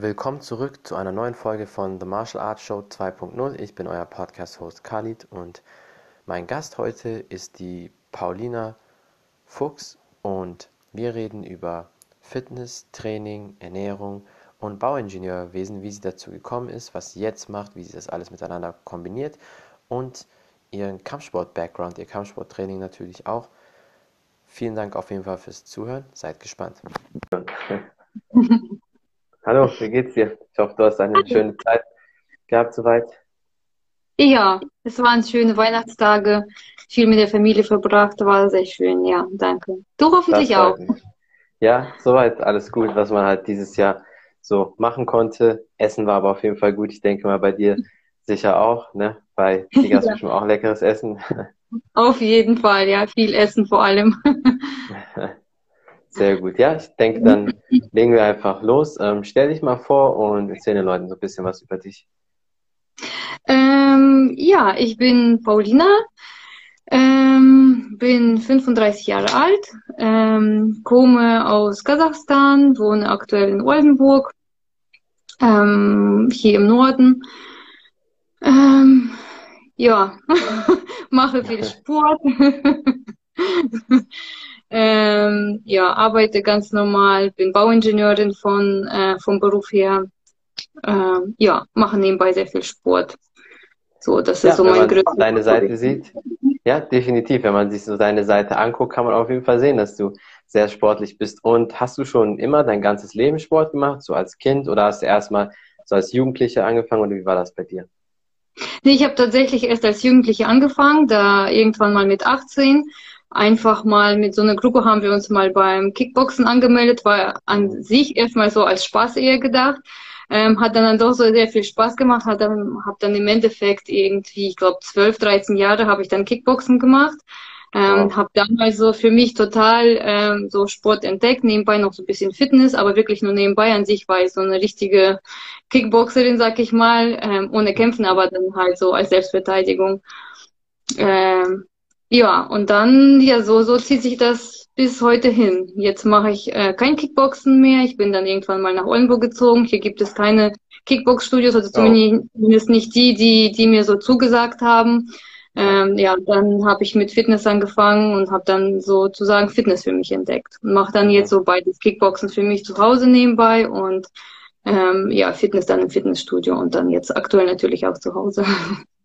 Willkommen zurück zu einer neuen Folge von The Martial Arts Show 2.0. Ich bin euer Podcast-Host Khalid und mein Gast heute ist die Paulina Fuchs und wir reden über Fitness, Training, Ernährung und Bauingenieurwesen, wie sie dazu gekommen ist, was sie jetzt macht, wie sie das alles miteinander kombiniert und ihren Kampfsport-Background, ihr Kampfsporttraining natürlich auch. Vielen Dank auf jeden Fall fürs Zuhören. Seid gespannt. Hallo, wie geht's dir? Ich hoffe, du hast eine schöne Zeit gehabt soweit. Ja, es waren schöne Weihnachtstage, viel mit der Familie verbracht, war sehr schön, ja, danke. Du hoffentlich auch. Ja, soweit alles gut, was man halt dieses Jahr so machen konnte. Essen war aber auf jeden Fall gut. Ich denke mal bei dir sicher auch, ne? Bei dir gab es bestimmt auch leckeres Essen. Auf jeden Fall, ja, viel Essen vor allem. Sehr gut. Ja, ich denke, dann legen wir einfach los. Ähm, stell dich mal vor und erzähl den Leuten so ein bisschen was über dich. Ähm, ja, ich bin Paulina, ähm, bin 35 Jahre alt, ähm, komme aus Kasachstan, wohne aktuell in Oldenburg, ähm, hier im Norden. Ähm, ja, mache viel Sport. Ähm, ja, arbeite ganz normal, bin Bauingenieurin von, äh, vom Beruf her. Ähm, ja, mache nebenbei sehr viel Sport. So, das ja, ist so mein größter. Deine Seite sieht, ja, definitiv. Wenn man sich so deine Seite anguckt, kann man auf jeden Fall sehen, dass du sehr sportlich bist. Und hast du schon immer dein ganzes Leben Sport gemacht, so als Kind, oder hast du erstmal so als Jugendliche angefangen oder wie war das bei dir? Nee, ich habe tatsächlich erst als Jugendliche angefangen, da irgendwann mal mit 18 einfach mal mit so einer Gruppe haben wir uns mal beim Kickboxen angemeldet, war an sich erstmal so als Spaß eher gedacht. Ähm, hat dann, dann doch so sehr viel Spaß gemacht, hat dann, hab dann im Endeffekt irgendwie, ich glaube, 12, 13 Jahre habe ich dann Kickboxen gemacht. Ähm, wow. Habe damals so für mich total ähm, so Sport entdeckt, nebenbei noch so ein bisschen Fitness, aber wirklich nur nebenbei. An sich war ich so eine richtige Kickboxerin, sag ich mal, ähm, ohne Kämpfen, aber dann halt so als Selbstverteidigung. Ähm, ja, und dann, ja, so, so zieht sich das bis heute hin. Jetzt mache ich äh, kein Kickboxen mehr. Ich bin dann irgendwann mal nach Oldenburg gezogen. Hier gibt es keine Kickbox-Studios, also zumindest nicht die, die, die mir so zugesagt haben. Ähm, ja, dann habe ich mit Fitness angefangen und habe dann sozusagen Fitness für mich entdeckt und mache dann jetzt so beides Kickboxen für mich zu Hause nebenbei und ähm, ja, Fitness dann im Fitnessstudio und dann jetzt aktuell natürlich auch zu Hause.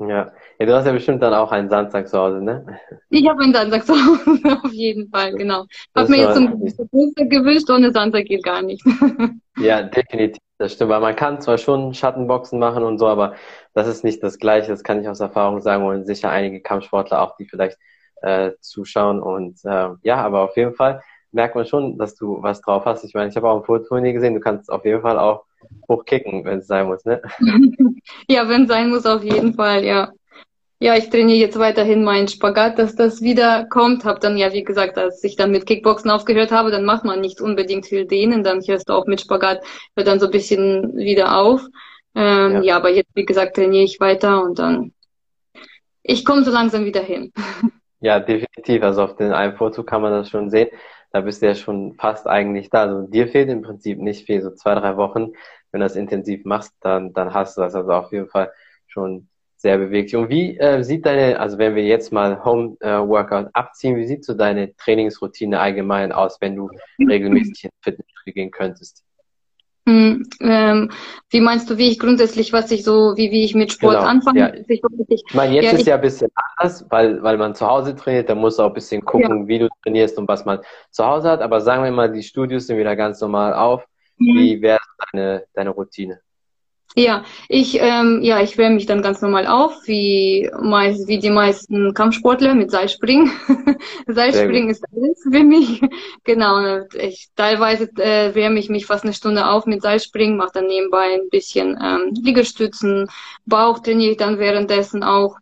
Ja. ja, du hast ja bestimmt dann auch einen Sandsack zu Hause, ne? Ich habe einen Sandsack zu Hause, auf jeden Fall, genau. Hab mir jetzt zum Geburtstag gewünscht, ohne Sandsack geht gar nicht. ja, definitiv, das stimmt, weil man kann zwar schon Schattenboxen machen und so, aber das ist nicht das Gleiche, das kann ich aus Erfahrung sagen und sicher einige Kampfsportler auch, die vielleicht äh, zuschauen und äh, ja, aber auf jeden Fall merkt man schon, dass du was drauf hast. Ich meine, ich habe auch ein Foto von dir gesehen, du kannst auf jeden Fall auch hochkicken, wenn es sein muss, ne? ja, wenn es sein muss, auf jeden Fall, ja. Ja, ich trainiere jetzt weiterhin meinen Spagat, dass das wieder kommt. Hab dann ja, wie gesagt, als ich dann mit Kickboxen aufgehört habe, dann macht man nicht unbedingt viel Dehnen, dann hörst du auch mit Spagat, hört dann so ein bisschen wieder auf. Ähm, ja. ja, aber jetzt, wie gesagt, trainiere ich weiter und dann, ich komme so langsam wieder hin. Ja, definitiv. Also auf den einen Foto kann man das schon sehen. Da bist du ja schon fast eigentlich da. Also dir fehlt im Prinzip nicht viel, so zwei, drei Wochen wenn du das intensiv machst, dann, dann hast du das also auf jeden Fall schon sehr bewegt. Und wie äh, sieht deine, also wenn wir jetzt mal Home äh, Workout abziehen, wie sieht so deine Trainingsroutine allgemein aus, wenn du regelmäßig ins Fitnessstudio gehen könntest? Hm, ähm, wie meinst du, wie ich grundsätzlich, was ich so, wie, wie ich mit Sport genau, anfange? Ja. Ich, ich meine, jetzt ja, ist ja ein bisschen anders, weil, weil man zu Hause trainiert, da muss auch ein bisschen gucken, ja. wie du trainierst und was man zu Hause hat. Aber sagen wir mal, die Studios sind wieder ganz normal auf. Mhm. Wie wäre deine, deine Routine? Ja, ich, ähm, ja, ich wärme mich dann ganz normal auf, wie, meist, wie die meisten Kampfsportler mit Seilspringen. Seilspringen ist alles für mich. genau, ich, teilweise äh, wärme ich mich fast eine Stunde auf mit Seilspringen, mache dann nebenbei ein bisschen ähm, Liegestützen, Bauch trainiere ich dann währenddessen auch.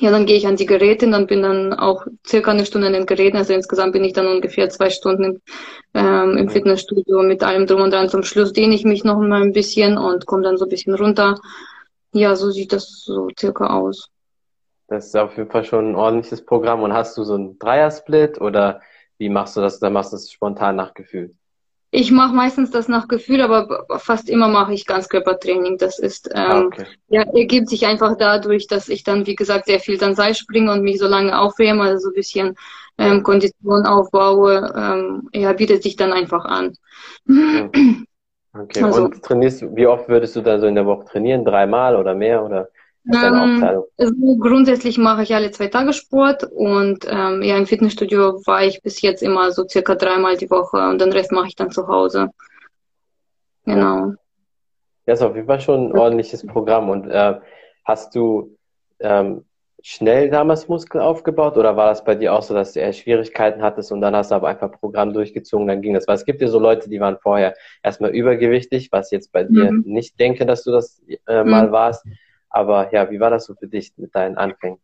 Ja, dann gehe ich an die Geräte und dann bin dann auch circa eine Stunde an den Geräten. Also insgesamt bin ich dann ungefähr zwei Stunden ähm, im Fitnessstudio mit allem drum und dran. Zum Schluss dehne ich mich noch mal ein bisschen und komme dann so ein bisschen runter. Ja, so sieht das so circa aus. Das ist auf jeden Fall schon ein ordentliches Programm. Und hast du so einen Dreiersplit oder wie machst du das? Oder machst du das spontan nach Gefühl? Ich mache meistens das nach Gefühl, aber fast immer mache ich Ganzkörpertraining. Das ist, ähm, ah, okay. ja, ergibt sich einfach dadurch, dass ich dann, wie gesagt, sehr viel dann Seil springe und mich so lange aufwärme, also so ein bisschen ähm, Kondition aufbaue, ähm, ja, bietet sich dann einfach an. Okay. okay. Also, und trainierst, wie oft würdest du da so in der Woche trainieren? Dreimal oder mehr oder? Ähm, also grundsätzlich mache ich alle zwei Tage Sport und ähm, ja, im Fitnessstudio war ich bis jetzt immer so circa dreimal die Woche und den Rest mache ich dann zu Hause. Genau. Ja, ist auf jeden Fall schon ein ordentliches Programm. Und äh, hast du ähm, schnell damals Muskel aufgebaut oder war das bei dir auch so, dass du eher Schwierigkeiten hattest und dann hast du aber einfach Programm durchgezogen, dann ging das? Weil es gibt ja so Leute, die waren vorher erstmal übergewichtig, was jetzt bei dir mhm. nicht denke, dass du das äh, mal mhm. warst. Aber ja, wie war das so für dich mit deinen Anfängen?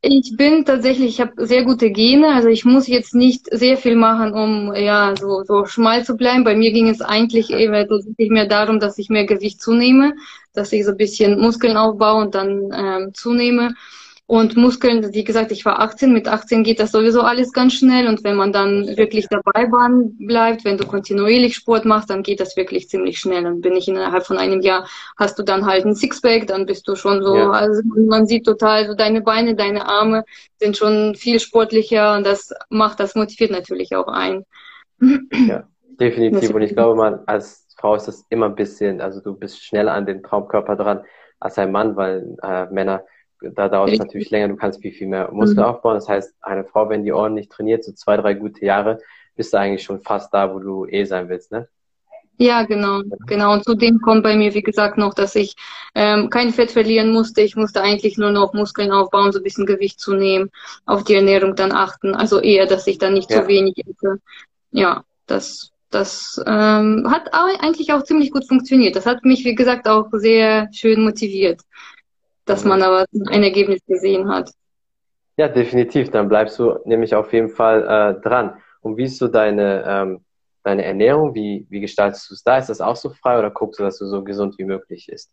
Ich bin tatsächlich, ich habe sehr gute Gene, also ich muss jetzt nicht sehr viel machen, um ja so, so schmal zu bleiben. Bei mir ging es eigentlich eher tatsächlich mehr darum, dass ich mehr Gewicht zunehme, dass ich so ein bisschen Muskeln aufbaue und dann ähm, zunehme. Und Muskeln, wie gesagt, ich war 18, mit 18 geht das sowieso alles ganz schnell und wenn man dann wirklich dabei bleibt, wenn du kontinuierlich Sport machst, dann geht das wirklich ziemlich schnell. Und bin ich innerhalb von einem Jahr, hast du dann halt ein Sixpack, dann bist du schon so, ja. also man sieht total so deine Beine, deine Arme sind schon viel sportlicher und das macht, das motiviert natürlich auch ein. Ja, definitiv. Und ich glaube, man als Frau ist das immer ein bisschen, also du bist schneller an den Traumkörper dran als ein Mann, weil äh, Männer da dauert es natürlich länger, du kannst viel, viel mehr Muskel mhm. aufbauen. Das heißt, eine Frau, wenn die ordentlich trainiert, so zwei, drei gute Jahre, bist du eigentlich schon fast da, wo du eh sein willst, ne? Ja, genau, genau. Und zudem kommt bei mir, wie gesagt, noch, dass ich ähm, kein Fett verlieren musste. Ich musste eigentlich nur noch Muskeln aufbauen, so ein bisschen Gewicht zu nehmen, auf die Ernährung dann achten. Also eher, dass ich dann nicht ja. zu wenig esse. Ja, das, das ähm, hat eigentlich auch ziemlich gut funktioniert. Das hat mich, wie gesagt, auch sehr schön motiviert dass man aber ein Ergebnis gesehen hat. Ja, definitiv. Dann bleibst du nämlich auf jeden Fall äh, dran. Und wie ist so deine, ähm, deine Ernährung? Wie, wie gestaltest du es da? Ist das auch so frei oder guckst du, dass du so gesund wie möglich ist?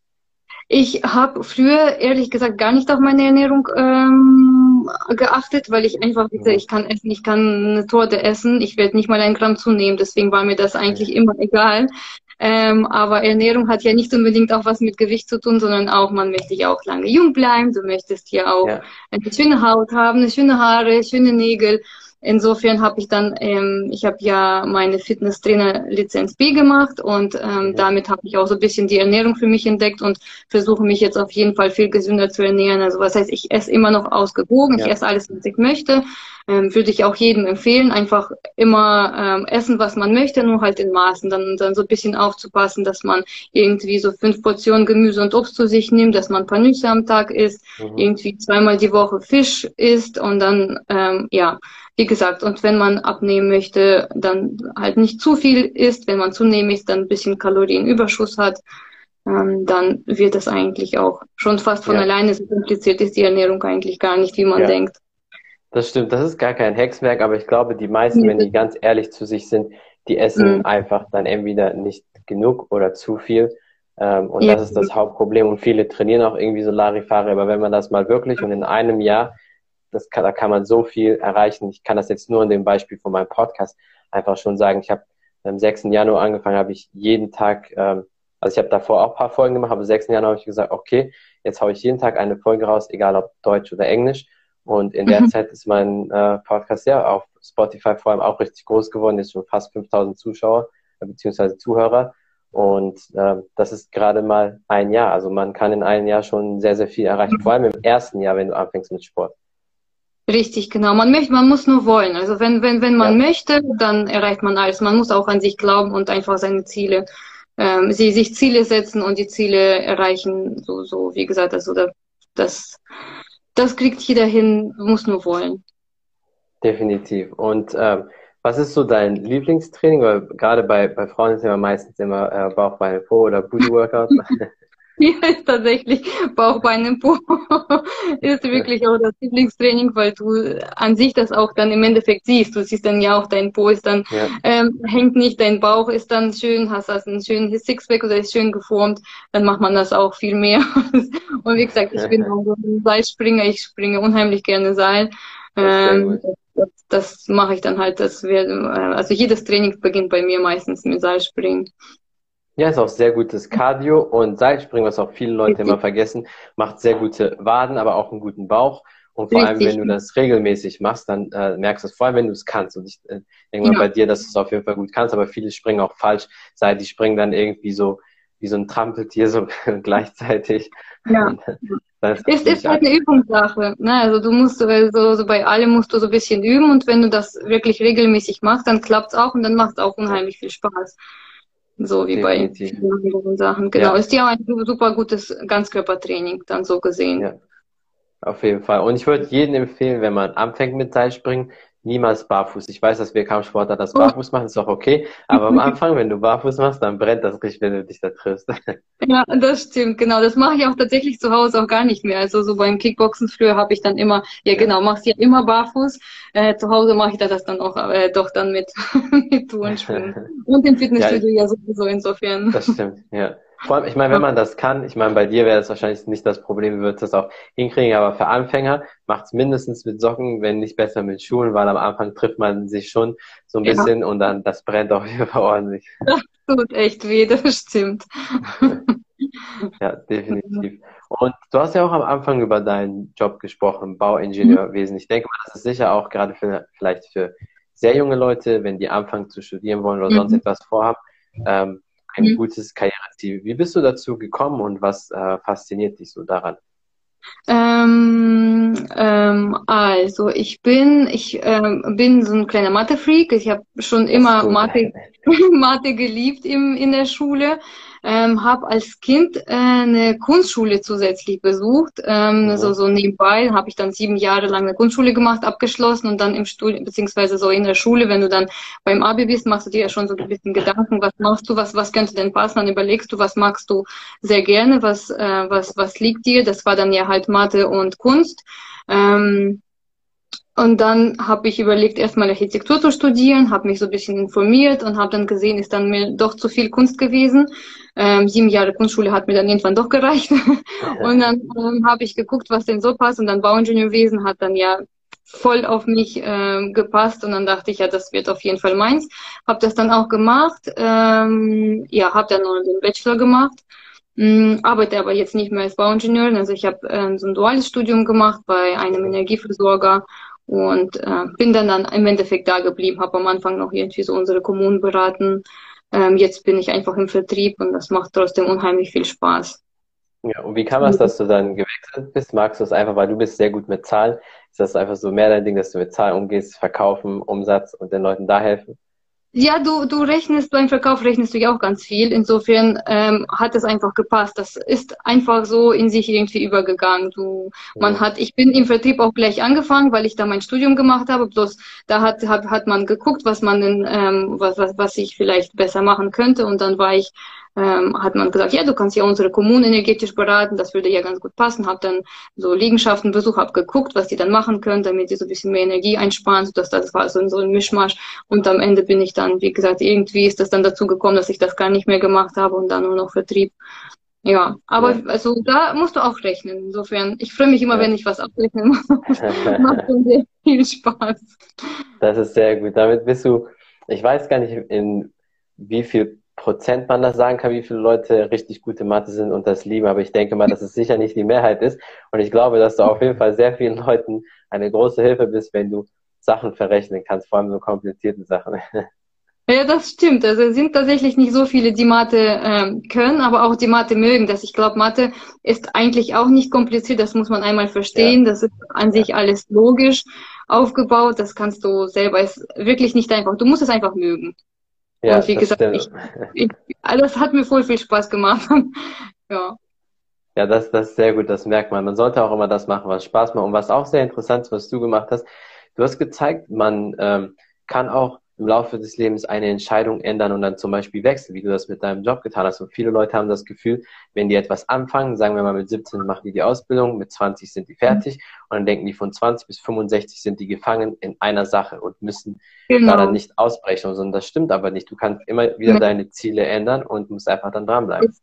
Ich habe früher ehrlich gesagt gar nicht auf meine Ernährung ähm, geachtet, weil ich einfach mhm. ich kann essen, ich kann eine Torte essen, ich werde nicht mal ein Gramm zunehmen, deswegen war mir das eigentlich immer egal. Ähm, aber Ernährung hat ja nicht unbedingt auch was mit Gewicht zu tun, sondern auch, man möchte ja auch lange jung bleiben, du möchtest ja auch ja. eine schöne Haut haben, schöne Haare, schöne Nägel. Insofern habe ich dann, ähm, ich habe ja meine Fitnesstrainer-Lizenz B gemacht und ähm, mhm. damit habe ich auch so ein bisschen die Ernährung für mich entdeckt und versuche mich jetzt auf jeden Fall viel gesünder zu ernähren. Also was heißt, ich esse immer noch ausgewogen, ja. ich esse alles, was ich möchte. Ähm, würde ich auch jedem empfehlen, einfach immer ähm, essen, was man möchte, nur halt in Maßen. Dann, dann so ein bisschen aufzupassen, dass man irgendwie so fünf Portionen Gemüse und Obst zu sich nimmt, dass man ein paar Nüsse am Tag isst, mhm. irgendwie zweimal die Woche Fisch isst und dann, ähm, ja, wie gesagt, und wenn man abnehmen möchte, dann halt nicht zu viel isst. Wenn man zunehmen ist, dann ein bisschen Kalorienüberschuss hat, ähm, dann wird das eigentlich auch schon fast von ja. alleine so kompliziert ist die Ernährung eigentlich gar nicht, wie man ja. denkt. Das stimmt, das ist gar kein Hexwerk, aber ich glaube, die meisten, wenn die ganz ehrlich zu sich sind, die essen mhm. einfach dann entweder nicht genug oder zu viel. Ähm, und ja. das ist das Hauptproblem. Und viele trainieren auch irgendwie so Larifare, aber wenn man das mal wirklich und in einem Jahr das kann, da kann man so viel erreichen. Ich kann das jetzt nur in dem Beispiel von meinem Podcast einfach schon sagen. Ich habe am 6. Januar angefangen, habe ich jeden Tag, ähm, also ich habe davor auch ein paar Folgen gemacht, aber am 6. Januar habe ich gesagt, okay, jetzt haue ich jeden Tag eine Folge raus, egal ob Deutsch oder Englisch. Und in der mhm. Zeit ist mein äh, Podcast ja auf Spotify vor allem auch richtig groß geworden, jetzt schon fast 5000 Zuschauer äh, beziehungsweise Zuhörer. Und äh, das ist gerade mal ein Jahr. Also man kann in einem Jahr schon sehr, sehr viel erreichen. Vor allem im ersten Jahr, wenn du anfängst mit Sport. Richtig, genau. Man möchte, man muss nur wollen. Also wenn, wenn, wenn man ja. möchte, dann erreicht man alles. Man muss auch an sich glauben und einfach seine Ziele, ähm, sie sich Ziele setzen und die Ziele erreichen. So, so wie gesagt, also das, das kriegt jeder hin, muss nur wollen. Definitiv. Und ähm, was ist so dein Lieblingstraining? Weil gerade bei, bei Frauen ist ja meistens immer äh, Bauch, Beine, Po oder Booty Workout. Ja, ist tatsächlich Bauchbeine Po ist wirklich auch das Lieblingstraining, weil du an sich das auch dann im Endeffekt siehst. Du siehst dann ja auch, dein Po ist dann, ja. ähm, hängt nicht, dein Bauch ist dann schön, hast das einen schönen Sixpack oder ist schön geformt, dann macht man das auch viel mehr. Und wie gesagt, ich bin auch so ein Seilspringer, ich springe unheimlich gerne Seil. Ähm, das, das mache ich dann halt. Das wird, also jedes Training beginnt bei mir meistens mit Seilspringen. Ja, ist auch sehr gutes Cardio und Seilspringen, was auch viele Leute immer vergessen, macht sehr gute Waden, aber auch einen guten Bauch. Und vor Richtig. allem, wenn du das regelmäßig machst, dann äh, merkst du es, vor allem, wenn du es kannst. Und ich äh, denke mal ja. bei dir, dass du es auf jeden Fall gut kannst, aber viele springen auch falsch, sei die springen dann irgendwie so wie so ein Trampeltier so gleichzeitig. Ja. Es ist, ist halt eine Übungssache. Ne? Also du musst so, so bei allem musst du so ein bisschen üben und wenn du das wirklich regelmäßig machst, dann klappt es auch und dann macht es auch unheimlich viel Spaß. So wie Definitiv. bei vielen anderen Sachen. Genau. Ja. Ist ja ein super gutes Ganzkörpertraining, dann so gesehen. Ja. Auf jeden Fall. Und ich würde jedem empfehlen, wenn man anfängt mit Seilspringen, niemals barfuß. Ich weiß, dass wir Kampfsportler das oh. barfuß machen, ist auch okay. Aber am Anfang, wenn du barfuß machst, dann brennt das richtig, wenn du dich da triffst. Ja, das stimmt, genau. Das mache ich auch tatsächlich zu Hause auch gar nicht mehr. Also so beim Kickboxen früher habe ich dann immer, ja genau, machst ja immer barfuß. Äh, zu Hause mache ich das dann auch äh, doch dann mit, mit Turnschuhen. Und im Fitnessstudio ja, ja sowieso insofern. Das stimmt, ja. Vor allem, ich meine, wenn man das kann, ich meine, bei dir wäre das wahrscheinlich nicht das Problem, du würdest das auch hinkriegen, aber für Anfänger macht es mindestens mit Socken, wenn nicht besser mit Schuhen, weil am Anfang trifft man sich schon so ein bisschen ja. und dann, das brennt jeden Fall ordentlich. Das tut echt weh, das stimmt. ja, definitiv. Und du hast ja auch am Anfang über deinen Job gesprochen, Bauingenieurwesen. Ich denke mal, das ist sicher auch gerade für, vielleicht für sehr junge Leute, wenn die anfangen zu studieren wollen oder mhm. sonst etwas vorhaben, ähm, ein mhm. gutes Karriereziel. Wie bist du dazu gekommen und was äh, fasziniert dich so daran? Ähm, ähm, also ich bin, ich ähm, bin so ein kleiner Mathe-Freak. Ich habe schon immer Mathe, Mathe geliebt im, in der Schule ähm, habe als Kind äh, eine Kunstschule zusätzlich besucht. Ähm, mhm. so, so nebenbei habe ich dann sieben Jahre lang eine Kunstschule gemacht, abgeschlossen und dann im Studium, beziehungsweise so in der Schule, wenn du dann beim Abi bist, machst du dir ja schon so ein bisschen Gedanken, was machst du, was, was könnte denn passen, dann überlegst du, was magst du sehr gerne, was, äh, was, was liegt dir. Das war dann ja halt Mathe und Kunst. Ähm, und dann habe ich überlegt, erstmal Architektur zu studieren, habe mich so ein bisschen informiert und habe dann gesehen, ist dann mir doch zu viel Kunst gewesen. Ähm, sieben Jahre Kunstschule hat mir dann irgendwann doch gereicht. und dann ähm, habe ich geguckt, was denn so passt. Und dann Bauingenieurwesen hat dann ja voll auf mich ähm, gepasst. Und dann dachte ich, ja, das wird auf jeden Fall meins. Habe das dann auch gemacht. Ähm, ja, habe dann noch den Bachelor gemacht. Ähm, arbeite aber jetzt nicht mehr als Bauingenieurin. Also ich habe ähm, so ein duales Studium gemacht bei einem Energieversorger und äh, bin dann, dann im Endeffekt da geblieben, habe am Anfang noch irgendwie so unsere Kommunen beraten. Ähm, jetzt bin ich einfach im Vertrieb und das macht trotzdem unheimlich viel Spaß. Ja, und wie kam es, dass du dann gewechselt bist? Magst du es einfach, weil du bist sehr gut mit Zahlen? Ist das einfach so mehr dein Ding, dass du mit Zahlen umgehst, verkaufen, Umsatz und den Leuten da helfen? Ja, du, du rechnest beim Verkauf rechnest du ja auch ganz viel. Insofern ähm, hat es einfach gepasst. Das ist einfach so in sich irgendwie übergegangen. Du, man hat, ich bin im Vertrieb auch gleich angefangen, weil ich da mein Studium gemacht habe. Bloß da hat, hat, hat man geguckt, was man denn, ähm, was, was, was ich vielleicht besser machen könnte. Und dann war ich ähm, hat man gesagt, ja, du kannst ja unsere Kommune energetisch beraten, das würde ja ganz gut passen. Hab dann so Liegenschaften besucht, hab geguckt, was die dann machen können, damit die so ein bisschen mehr Energie einsparen. Das, das war so, so ein Mischmasch. Und am Ende bin ich dann, wie gesagt, irgendwie ist das dann dazu gekommen, dass ich das gar nicht mehr gemacht habe und dann nur noch Vertrieb. Ja, aber ja. also da musst du auch rechnen. Insofern, ich freue mich immer, ja. wenn ich was abrechnen muss. Macht schon sehr viel Spaß. Das ist sehr gut. Damit bist du, ich weiß gar nicht, in wie viel Prozent man das sagen kann, wie viele Leute richtig gute Mathe sind und das lieben, aber ich denke mal, dass es sicher nicht die Mehrheit ist. Und ich glaube, dass du auf jeden Fall sehr vielen Leuten eine große Hilfe bist, wenn du Sachen verrechnen kannst, vor allem so komplizierte Sachen. Ja, das stimmt. Also es sind tatsächlich nicht so viele, die Mathe ähm, können, aber auch die Mathe mögen. Das ich glaube, Mathe ist eigentlich auch nicht kompliziert. Das muss man einmal verstehen. Ja. Das ist an sich alles logisch aufgebaut. Das kannst du selber. Ist wirklich nicht einfach. Du musst es einfach mögen. Ja, und wie gesagt, ich, ich, also das hat mir voll viel Spaß gemacht. ja. Ja, das, das ist sehr gut, das merkt man. Man sollte auch immer das machen, was Spaß macht. Und was auch sehr interessant ist, was du gemacht hast, du hast gezeigt, man ähm, kann auch im Laufe des Lebens eine Entscheidung ändern und dann zum Beispiel wechseln, wie du das mit deinem Job getan hast. Und viele Leute haben das Gefühl, wenn die etwas anfangen, sagen wir mal mit 17 machen die die Ausbildung, mit 20 sind die fertig und dann denken die von 20 bis 65 sind die gefangen in einer Sache und müssen genau. da dann nicht ausbrechen, sondern das stimmt aber nicht. Du kannst immer wieder ja. deine Ziele ändern und musst einfach dann dranbleiben.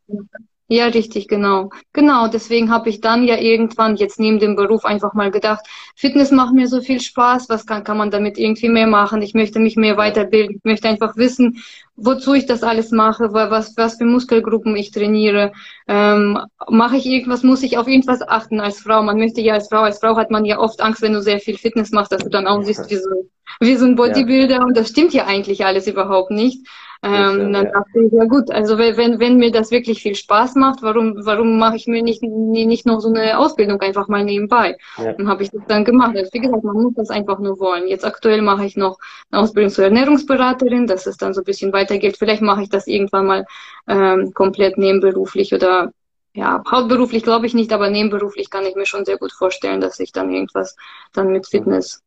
Ja, richtig, genau. Genau, deswegen habe ich dann ja irgendwann jetzt neben dem Beruf einfach mal gedacht, Fitness macht mir so viel Spaß, was kann, kann man damit irgendwie mehr machen? Ich möchte mich mehr weiterbilden, ich möchte einfach wissen, wozu ich das alles mache, was, was für Muskelgruppen ich trainiere. Ähm, mache ich irgendwas, muss ich auf irgendwas achten als Frau? Man möchte ja als Frau, als Frau hat man ja oft Angst, wenn du sehr viel Fitness machst, dass du dann auch siehst wie so, wie so ein Bodybuilder und das stimmt ja eigentlich alles überhaupt nicht. Ähm, dann dachte ich, ja gut, also wenn, wenn mir das wirklich viel Spaß macht, warum, warum mache ich mir nicht, nicht noch so eine Ausbildung einfach mal nebenbei? Ja. Dann habe ich das dann gemacht. Also wie gesagt, man muss das einfach nur wollen. Jetzt aktuell mache ich noch eine Ausbildung zur Ernährungsberaterin, dass es dann so ein bisschen weitergeht. Vielleicht mache ich das irgendwann mal ähm, komplett nebenberuflich oder ja, hauptberuflich glaube ich nicht, aber nebenberuflich kann ich mir schon sehr gut vorstellen, dass ich dann irgendwas dann mit Fitness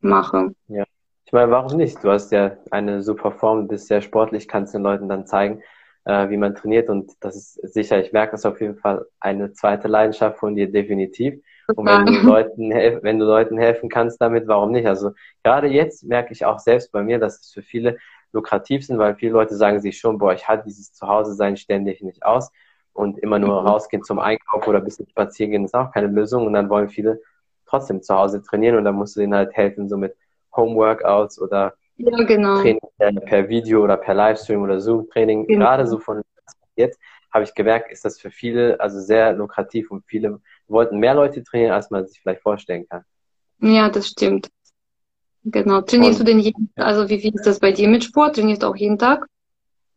mache. Ja. Ich meine, warum nicht? Du hast ja eine super Form, bist sehr sportlich, kannst den Leuten dann zeigen, äh, wie man trainiert und das ist sicher, ich merke das auf jeden Fall eine zweite Leidenschaft von dir definitiv. Und wenn du Leuten, wenn du Leuten helfen kannst damit, warum nicht? Also gerade jetzt merke ich auch selbst bei mir, dass es für viele lukrativ sind, weil viele Leute sagen sich schon, boah, ich halte dieses Zuhause-Sein ständig nicht aus und immer nur mhm. rausgehen zum Einkauf oder ein bisschen spazieren gehen ist auch keine Lösung und dann wollen viele trotzdem zu Hause trainieren und dann musst du denen halt helfen, so mit Home-Workouts oder ja, genau. Training per Video oder per Livestream oder Zoom-Training. Genau. Gerade so von jetzt habe ich gemerkt, ist das für viele also sehr lukrativ und viele wollten mehr Leute trainieren, als man sich vielleicht vorstellen kann. Ja, das stimmt. Genau. Trainierst und, du denn jeden, also wie viel ist das bei dir mit Sport? Trainierst du auch jeden Tag?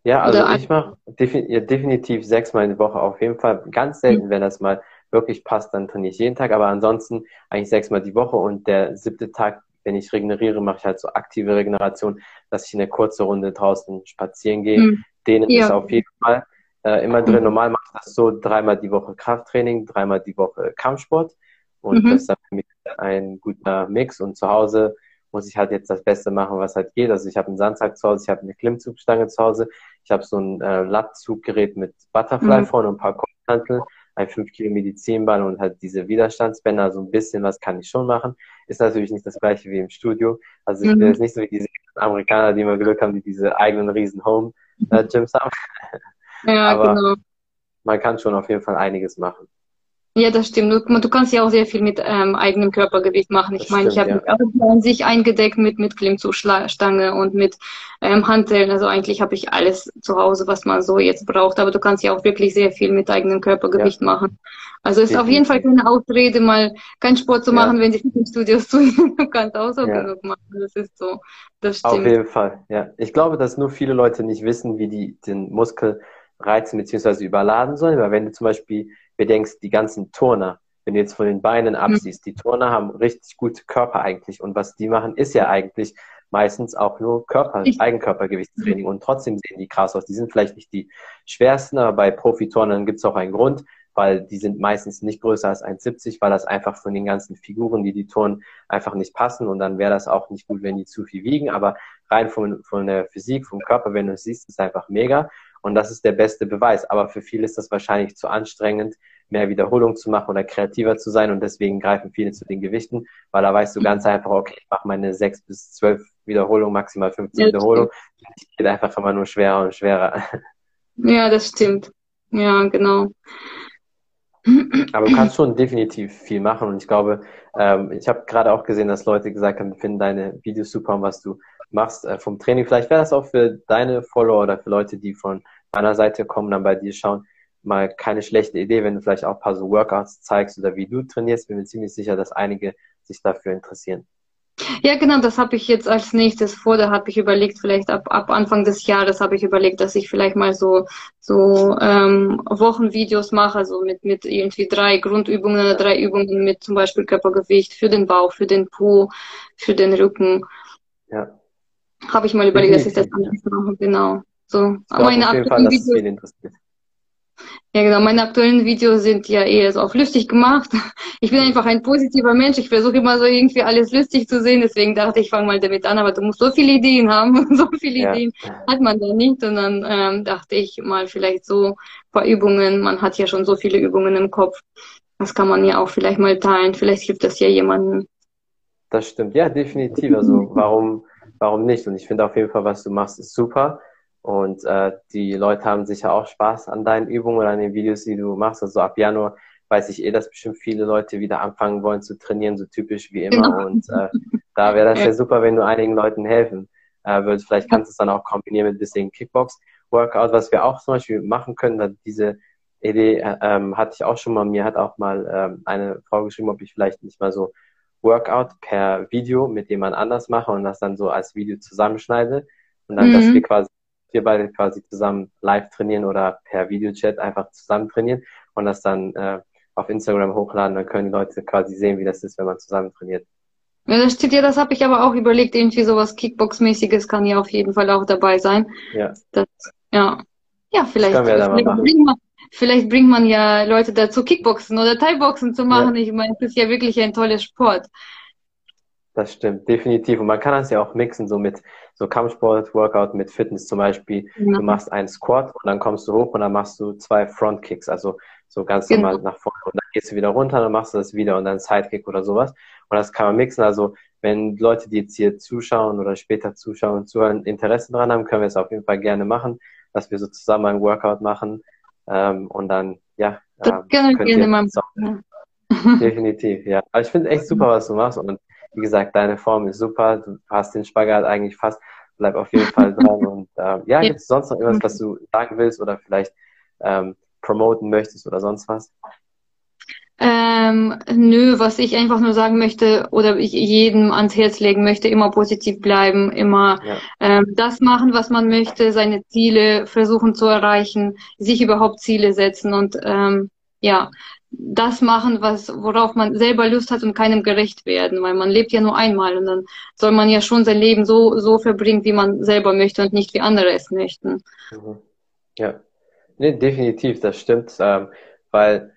Ja, also Oder ich mache definitiv sechsmal in die Woche auf jeden Fall. Ganz selten, mhm. wenn das mal wirklich passt, dann trainiere ich jeden Tag, aber ansonsten eigentlich sechsmal die Woche und der siebte Tag wenn ich regeneriere, mache ich halt so aktive Regeneration, dass ich eine kurze Runde draußen spazieren gehe. Mhm. Denen ja. ist auf jeden Fall äh, immer drin. Mhm. Normal mache ich das so dreimal die Woche Krafttraining, dreimal die Woche Kampfsport. Und mhm. das ist dann für mich ein guter Mix. Und zu Hause muss ich halt jetzt das Beste machen, was halt geht. Also ich habe einen Sandsack zu Hause, ich habe eine Klimmzugstange zu Hause, ich habe so ein äh, Latzuggerät mit Butterfly mhm. vorne und ein paar Kopfhanteln ein 5 Kilo Medizinball und halt diese Widerstandsbänder, so ein bisschen was kann ich schon machen. Ist natürlich nicht das gleiche wie im Studio. Also ich mhm. bin jetzt nicht so wie diese Amerikaner, die immer Glück haben, die diese eigenen riesen Home-Gyms haben. Ja, Aber genau. man kann schon auf jeden Fall einiges machen. Ja, das stimmt. Du, du kannst ja auch sehr viel mit ähm, eigenem Körpergewicht machen. Ich meine, ich habe ja. mich an sich eingedeckt mit, mit Klimmzugstange und mit ähm, Hanteln. Also eigentlich habe ich alles zu Hause, was man so jetzt braucht. Aber du kannst ja auch wirklich sehr viel mit eigenem Körpergewicht ja. machen. Also ist auf jeden Fall keine Ausrede, mal keinen Sport zu machen, ja. wenn die Fitnessstudios zu. Du kannst auch so genug machen. Das ist so. Das stimmt. Auf jeden Fall, ja. Ich glaube, dass nur viele Leute nicht wissen, wie die den Muskel reizen bzw. überladen sollen. Weil wenn du zum Beispiel bedenkst, die ganzen Turner, wenn du jetzt von den Beinen mhm. absiehst, die Turner haben richtig gute Körper eigentlich. Und was die machen, ist ja eigentlich meistens auch nur Körper, Eigenkörpergewichtstraining. Und trotzdem sehen die krass aus. Die sind vielleicht nicht die schwersten, aber bei Profiturnern gibt es auch einen Grund, weil die sind meistens nicht größer als 1,70, weil das einfach von den ganzen Figuren, die die turnen, einfach nicht passen. Und dann wäre das auch nicht gut, wenn die zu viel wiegen. Aber rein von, von der Physik, vom Körper, wenn du es siehst, ist einfach mega. Und das ist der beste Beweis. Aber für viele ist das wahrscheinlich zu anstrengend, mehr Wiederholung zu machen oder kreativer zu sein. Und deswegen greifen viele zu den Gewichten, weil da weißt du ganz einfach, okay, ich mache meine sechs bis zwölf Wiederholungen, maximal 15 ja, Wiederholungen. Die geht einfach immer nur schwerer und schwerer. Ja, das stimmt. Ja, genau. Aber du kannst schon definitiv viel machen und ich glaube, ähm, ich habe gerade auch gesehen, dass Leute gesagt haben, finden deine Videos super und was du machst äh, vom Training. Vielleicht wäre das auch für deine Follower oder für Leute, die von meiner Seite kommen, dann bei dir schauen, mal keine schlechte Idee, wenn du vielleicht auch ein paar so Workouts zeigst oder wie du trainierst. Bin mir ziemlich sicher, dass einige sich dafür interessieren. Ja, genau, das habe ich jetzt als nächstes vor. Da habe ich überlegt, vielleicht ab, ab Anfang des Jahres habe ich überlegt, dass ich vielleicht mal so so ähm, Wochenvideos mache, so mit mit irgendwie drei Grundübungen oder drei Übungen mit zum Beispiel Körpergewicht für den Bauch, für den Po, für den Rücken. Ja. Habe ich mal überlegt, dass ich das anders mache, genau. So. Ich glaub, meine auf jeden Fall, Videos, interessiert. Ja, genau. Meine aktuellen Videos sind ja eher so auf lustig gemacht. Ich bin einfach ein positiver Mensch. Ich versuche immer so irgendwie alles lustig zu sehen. Deswegen dachte ich, fange mal damit an. Aber du musst so viele Ideen haben. so viele ja. Ideen hat man da nicht. Und dann ähm, dachte ich mal vielleicht so ein paar Übungen. Man hat ja schon so viele Übungen im Kopf. Das kann man ja auch vielleicht mal teilen. Vielleicht hilft das ja jemandem. Das stimmt. Ja, definitiv. Also warum, warum nicht? Und ich finde auf jeden Fall, was du machst, ist super. Und äh, die Leute haben sicher auch Spaß an deinen Übungen oder an den Videos, die du machst. Also ab Januar weiß ich eh, dass bestimmt viele Leute wieder anfangen wollen zu trainieren, so typisch wie immer. Genau. Und äh, da wäre das ja. super, wenn du einigen Leuten helfen äh, würdest. Vielleicht kannst du es dann auch kombinieren mit ein bisschen Kickbox-Workout, was wir auch zum Beispiel machen können. Diese Idee äh, ähm, hatte ich auch schon mal. Mir hat auch mal ähm, eine Frau geschrieben, ob ich vielleicht nicht mal so Workout per Video mit jemand anders mache und das dann so als Video zusammenschneide. Und dann, mhm. dass wir quasi, wir beide quasi zusammen live trainieren oder per Videochat einfach zusammen trainieren und das dann äh, auf Instagram hochladen. Dann können die Leute quasi sehen, wie das ist, wenn man zusammen trainiert. Ja, das stimmt ja, das habe ich aber auch überlegt, irgendwie sowas Kickbox-mäßiges kann ja auf jeden Fall auch dabei sein. Ja. Das, ja. Ja, vielleicht, vielleicht bringt, man, vielleicht, bringt man, ja Leute dazu, Kickboxen oder Thai-Boxen zu machen. Ja. Ich meine, das ist ja wirklich ein toller Sport. Das stimmt, definitiv. Und man kann das ja auch mixen, so mit so Kampfsport, Workout mit Fitness zum Beispiel. Ja. Du machst einen Squat und dann kommst du hoch und dann machst du zwei Frontkicks, also so ganz genau. normal nach vorne. Und dann gehst du wieder runter, dann machst du das wieder und dann Sidekick oder sowas. Und das kann man mixen. Also wenn Leute, die jetzt hier zuschauen oder später zuschauen und zuhören, Interesse dran haben, können wir es auf jeden Fall gerne machen, dass wir so zusammen ein Workout machen. Ähm, und dann, ja, das ähm, können wir gerne mal machen. Definitiv, ja. Aber ich finde echt super, was du machst. Und wie gesagt, deine Form ist super. Du hast den Spagat eigentlich fast. Bleib auf jeden Fall dran. Und ähm, ja, gibt es sonst noch irgendwas, was du sagen willst oder vielleicht ähm, promoten möchtest oder sonst was? Ähm, nö, was ich einfach nur sagen möchte oder ich jedem ans Herz legen möchte, immer positiv bleiben, immer ja. ähm, das machen, was man möchte, seine Ziele versuchen zu erreichen, sich überhaupt Ziele setzen und ähm, ja, das machen, was, worauf man selber Lust hat und keinem gerecht werden, weil man lebt ja nur einmal und dann soll man ja schon sein Leben so, so verbringen, wie man selber möchte und nicht wie andere es möchten. Mhm. Ja, nee, definitiv, das stimmt, ähm, weil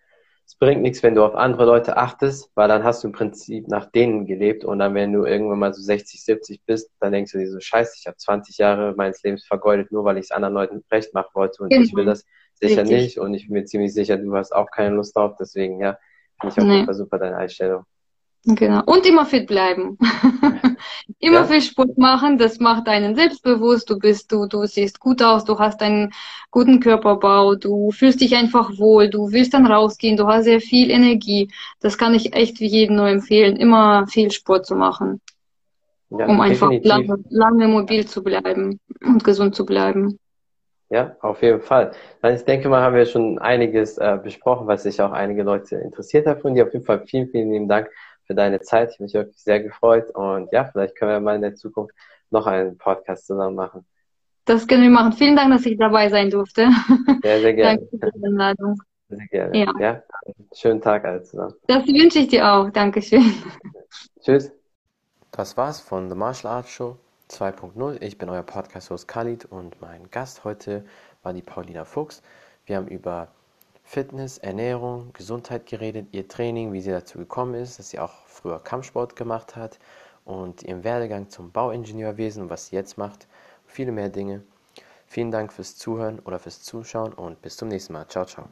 es bringt nichts, wenn du auf andere Leute achtest, weil dann hast du im Prinzip nach denen gelebt und dann, wenn du irgendwann mal so 60, 70 bist, dann denkst du dir so, scheiße, ich habe 20 Jahre meines Lebens vergeudet, nur weil ich es anderen Leuten recht machen wollte und genau. ich will das sicher Richtig. nicht und ich bin mir ziemlich sicher, du hast auch keine Lust drauf, deswegen, ja, finde ich auf jeden Fall super deine Einstellung. Genau. Und immer fit bleiben. immer ja. viel Sport machen, das macht einen selbstbewusst, du bist, du, du siehst gut aus, du hast einen guten Körperbau, du fühlst dich einfach wohl, du willst dann rausgehen, du hast sehr viel Energie. Das kann ich echt jedem nur empfehlen, immer viel Sport zu machen. Ja, um einfach lange, lange mobil zu bleiben und gesund zu bleiben. Ja, auf jeden Fall. Ich denke mal, haben wir schon einiges äh, besprochen, was sich auch einige Leute interessiert hat von dir. Auf jeden Fall vielen, vielen lieben Dank für deine Zeit. Ich habe mich wirklich sehr gefreut und ja, vielleicht können wir mal in der Zukunft noch einen Podcast zusammen machen. Das können wir machen. Vielen Dank, dass ich dabei sein durfte. Sehr, sehr gerne. Danke für die Einladung. Sehr gerne. Ja. ja. Schönen Tag alle zusammen. Das wünsche ich dir auch. Dankeschön. Tschüss. Das war's von The Martial Arts Show 2.0. Ich bin euer Podcast-Host Khalid und mein Gast heute war die Paulina Fuchs. Wir haben über Fitness, Ernährung, Gesundheit geredet, ihr Training, wie sie dazu gekommen ist, dass sie auch früher Kampfsport gemacht hat und ihren Werdegang zum Bauingenieurwesen und was sie jetzt macht, viele mehr Dinge. Vielen Dank fürs Zuhören oder fürs Zuschauen und bis zum nächsten Mal. Ciao, ciao.